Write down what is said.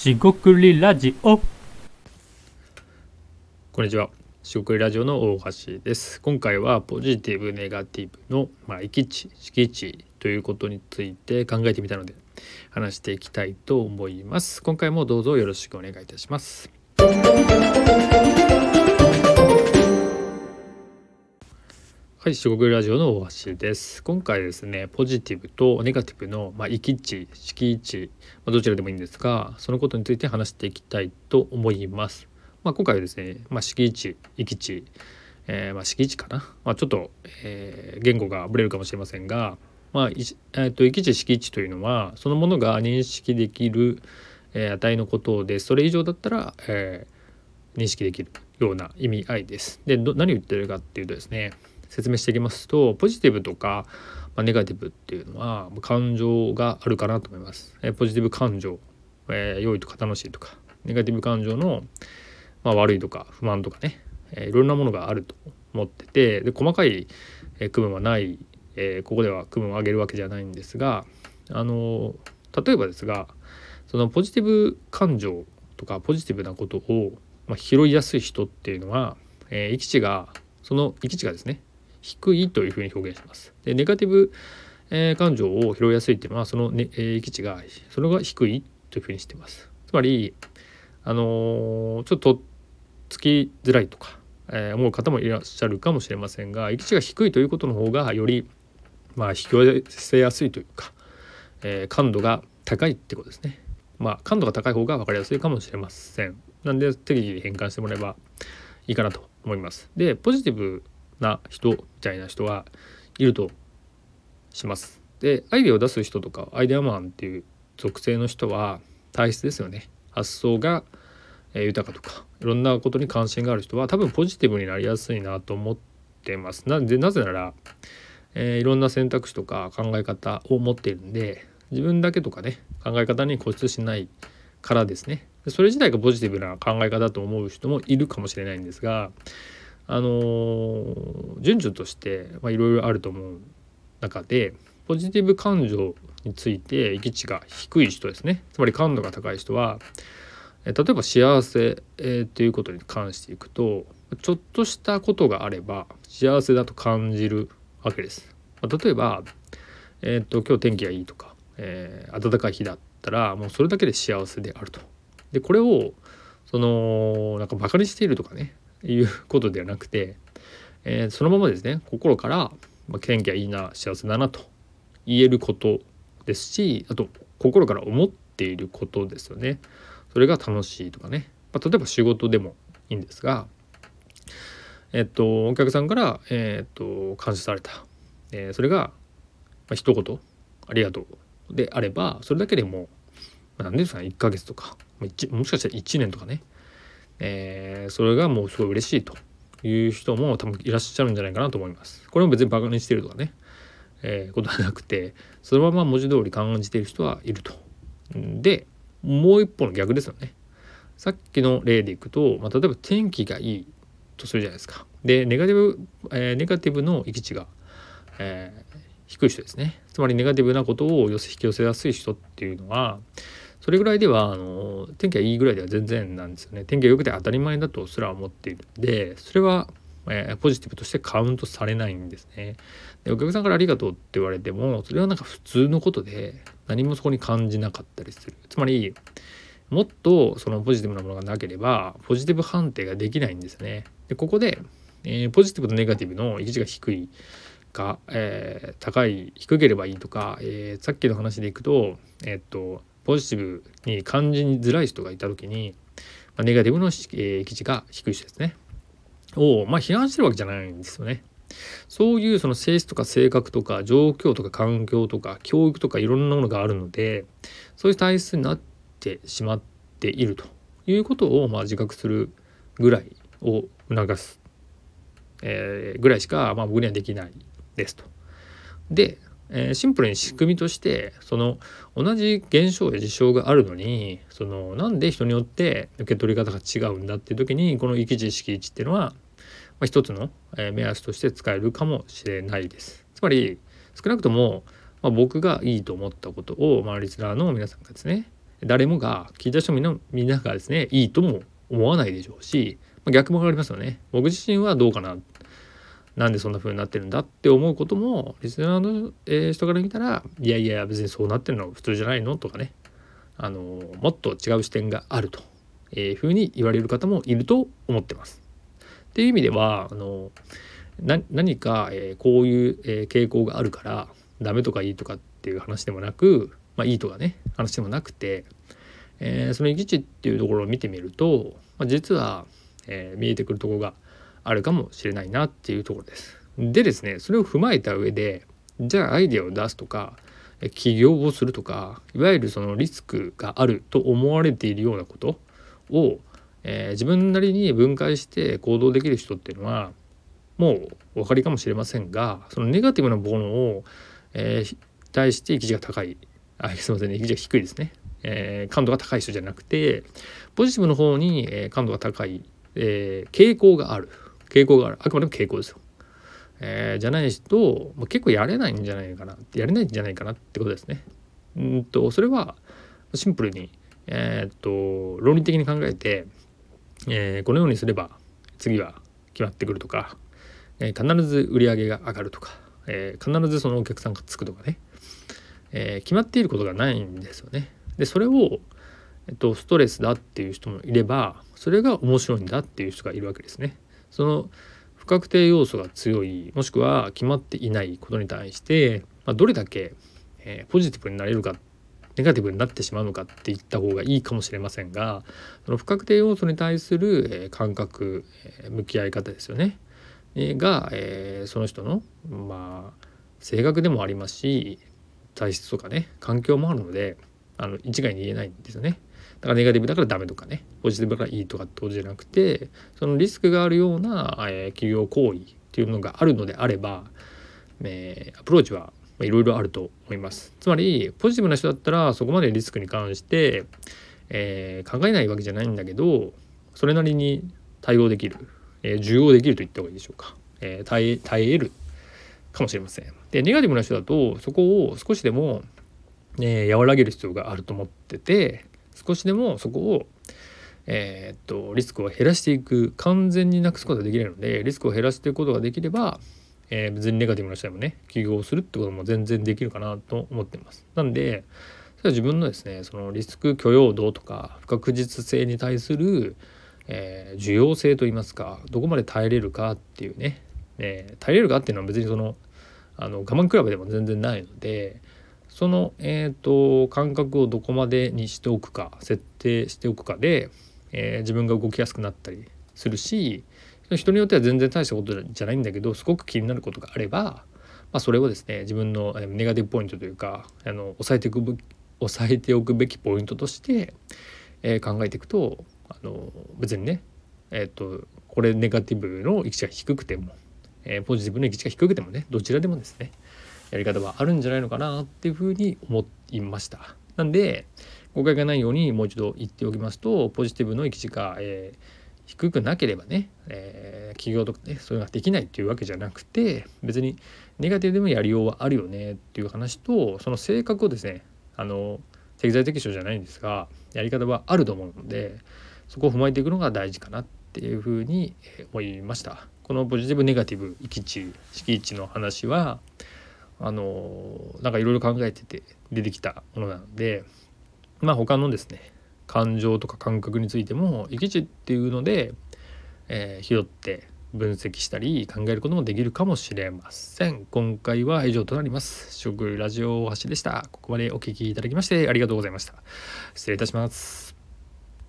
しごくりラジオこんにちは。しごくりラジオの大橋です。今回はポジティブネガティブのまあ域地敷地ということについて考えてみたので話していきたいと思います。今回もどうぞよろしくお願いいたします。はい、四国ラジオの大橋です。今回ですね、ポジティブとネガティブの、まあ、域地、敷地、まあ、どちらでもいいんですが、そのことについて話していきたいと思います。まあ、今回はですね、まあ、敷地、域地、えーまあ、敷地かな、まあ、ちょっと、えー言語がぶれるかもしれませんが、まあいえー、と域地、敷地というのは、そのものが認識できる、えー値のことで、それ以上だったら、えー認識できるような意味合いです。でど何を言ってるかっていうとですね説明していきますとポジティブとか、まあ、ネガティブっていうのは感情があるかなと思います。えポジティブ感情、えー良いとか楽しいとかネガティブ感情の、まあ、悪いとか不満とかね、えーいろんなものがあると思っててで細かい、えー区分はない、えーここでは区分を上げるわけじゃないんですがあの例えばですがそのポジティブ感情とかポジティブなことを、まあ、拾いやすい人っていうのは、えー、域地がその域地がですね低いというふうに表現します。でネガティブ、えー感情を拾いやすいっていうのはその、ねえー域地がそれが低いというふうにしています。つまりあのーちょっとつきづらいとか、えー思う方もいらっしゃるかもしれませんが域地が低いということの方がよりまあ引き寄せやすいというか、えー感度が高いってことですね。まあ感度が高い方が分かりやすいかもしれません。なんで適宜変換してもらえばいいかなと思います。でポジティブな人みたいな人はいるとします。でアイデアを出す人とかアイデアマンっていう属性の人は体質ですよね。発想がえ豊かとかいろんなことに関心がある人は多分ポジティブになりやすいなと思ってます。なでなぜなら、えーいろんな選択肢とか考え方を持っているんで自分だけとかね考え方に固執しないからですね。でそれ自体がポジティブな考え方だと思う人もいるかもしれないんですがあの順序としていろいろあると思う中でポジティブ感情について域値が低い人ですねつまり感度が高い人は例えば幸せ、えーっていうことに関していくとちょっとしたことがあれば幸せだと感じるわけです。まあ例えば、えー、と今日天気がいいとか、えー暖かい日だったらもうそれだけで幸せであると。でこれをそのなんかバカにしているとかねいうことではなくて、えーそのままですね心から、まあ、天気がいいな幸せだなと言えることですしあと心から思っていることですよね。それが楽しいとかね、まあ、例えば仕事でもいいんですが、えっと、お客さんから、えっと、感謝された、えーそれが、まあ、一言「ありがとう」であればそれだけでも、まあ、何ですかね1ヶ月とかもしかしたら1年とかね、えーそれがもうすごい嬉しいという人も多分いらっしゃるんじゃないかなと思います。これも別にバカにしてるとかね、えーことはなくてそのまま文字通り感じている人はいると。でもう一方の逆ですよね。さっきの例でいくと、まあ、例えば天気がいいとするじゃないですか。でネガティブ、えーネガティブの域値が、えー低い人ですね。つまりネガティブなことを寄せ引き寄せやすい人っていうのはそれぐらいではあの天気がいいぐらいでは全然なんですよね。天気が良くて当たり前だとすら思っているんでそれは、えーポジティブとしてカウントされないんですね。でお客さんからありがとうって言われてもそれはなんか普通のことで何もそこに感じなかったりする。つまりもっとそのポジティブなものがなければポジティブ判定ができないんですね。でここで、えーポジティブとネガティブの域値が低いか、えー高い低ければいいとか、えーさっきの話でいくと,、えっとポジティブに感じづらい人がいた時に、まあ、ネガティブの、えー域値が低い人ですね。をまあ批判してるわけじゃないんですよね。そういうその性質とか性格とか状況とか環境とか教育とかいろんなものがあるのでそういう体質になってしまっているということをまあ自覚するぐらいを促す、えーぐらいしかまあ僕にはできないですと。で、えーシンプルに仕組みとしてその同じ現象や事象があるのにそのなんで人によって受け取り方が違うんだっていう時にこの域値式値っていうのは、まあ、一つのえ目安として使えるかもしれないです。つまり少なくとも、まあ、僕がいいと思ったことを、まあ、リスナーの皆さんがですね、誰もが聞いた人みんなみんながですねいいとも思わないでしょうし、まあ、逆も分かりますよね僕自身はどうかななんでそんな風になってるんだって思うこともリスナーの、え、人から見たらいやいや別にそうなってるの普通じゃないのとかねあのもっと違う視点があるというふうに言われる方もいると思ってます。っていう意味ではあの何か、え、こういう、え、傾向があるからダメとかいいとかっていう話でもなく、まあ、いいとかね話でもなくて、え、その行き地っていうところを見てみると、まあ、実は、え見えてくるとこがあるかもしれないなっていうところです。でですねそれを踏まえた上でじゃあアイデアを出すとか起業をするとかいわゆるそのリスクがあると思われているようなことを、えー、自分なりに分解して行動できる人っていうのはもうお分かりかもしれませんがそのネガティブなものを、えー、対して域地が高い。あすいませんね域地が低いですね、えー、感度が高い人じゃなくてポジティブの方に、感度が高い、え、傾向がある。傾向があるあくまでも傾向ですよ。えー、じゃないと、まあ、結構やれないんじゃないかなやれないんじゃないかなってことですね。うんとそれはシンプルに、えー、っと論理的に考えて、えー、このようにすれば次は決まってくるとか、えー、必ず売り上げが上がるとか、えー、必ずそのお客さんがつくとかね、えー、決まっていることがないんですよね。でそれを、えっと、ストレスだっていう人もいればそれが面白いんだっていう人がいるわけですね。その不確定要素が強いもしくは決まっていないことに対して、まあ、どれだけ、えー、ポジティブになれるかネガティブになってしまうのかって言った方がいいかもしれませんがその不確定要素に対する、えー、感覚、えー、向き合い方ですよね、えー、が、えー、その人のまあ性格でもありますし体質とかね環境もあるのであの一概に言えないんですよね。だからネガティブだからダメとかねポジティブだからいいとかってことじゃなくてそのリスクがあるような、えー、企業行為っていうのがあるのであれば、えー、アプローチはいろいろあると思います。つまりポジティブな人だったらそこまでリスクに関して、えー、考えないわけじゃないんだけどそれなりに対応できる、えー、受容できると言った方がいいでしょうか、えー、耐え耐えるかもしれません。でネガティブな人だとそこを少しでも、え、和らげる必要があると思ってて少しでもそこをえー、っとリスクを減らしていく完全になくすことができないのでリスクを減らしていくことができれば、えー、別にネガティブな人でもね起業するってことも全然できるかなと思ってます。なんでそれは自分のですねそのリスク許容度とか不確実性に対する、えー、需要性といいますかどこまで耐えれるかっていうね、え、耐えれるかっていうのは別にそのあの我慢比べでも全然ないのでその、えーと、感覚をどこまでにしておくか設定しておくかで、えー、自分が動きやすくなったりするし人によっては全然大したことじゃないんだけどすごく気になることがあれば、まあ、それをですね自分のネガティブポイントというかあの抑えていく抑えておくべきポイントとして、えー、考えていくとあの別にねえ、ー、とこれネガティブの位置が低くても、えー、ポジティブの位置が低くてもねどちらでもですねやり方はあるんじゃないのかなっていうふうに思いました。なんで誤解がないようにもう一度言っておきますとポジティブの行き地が、えー、低くなければね、えー、企業とかねそれができないっていうわけじゃなくて別にネガティブでもやりようはあるよねっていう話とその性格をですねあの適材適所じゃないんですがやり方はあると思うのでそこを踏まえていくのが大事かなっていうふうに思いました。このポジティブネガティブ行き地敷地の話はあのなんかいろいろ考えてて出てきたものなのでまあ他のですね感情とか感覚についても生き地っていうので、えー、拾って分析したり考えることもできるかもしれません。今回は以上となります。食ラジオ橋でした。ここまでお聴きいただきましてありがとうございました。失礼いたします。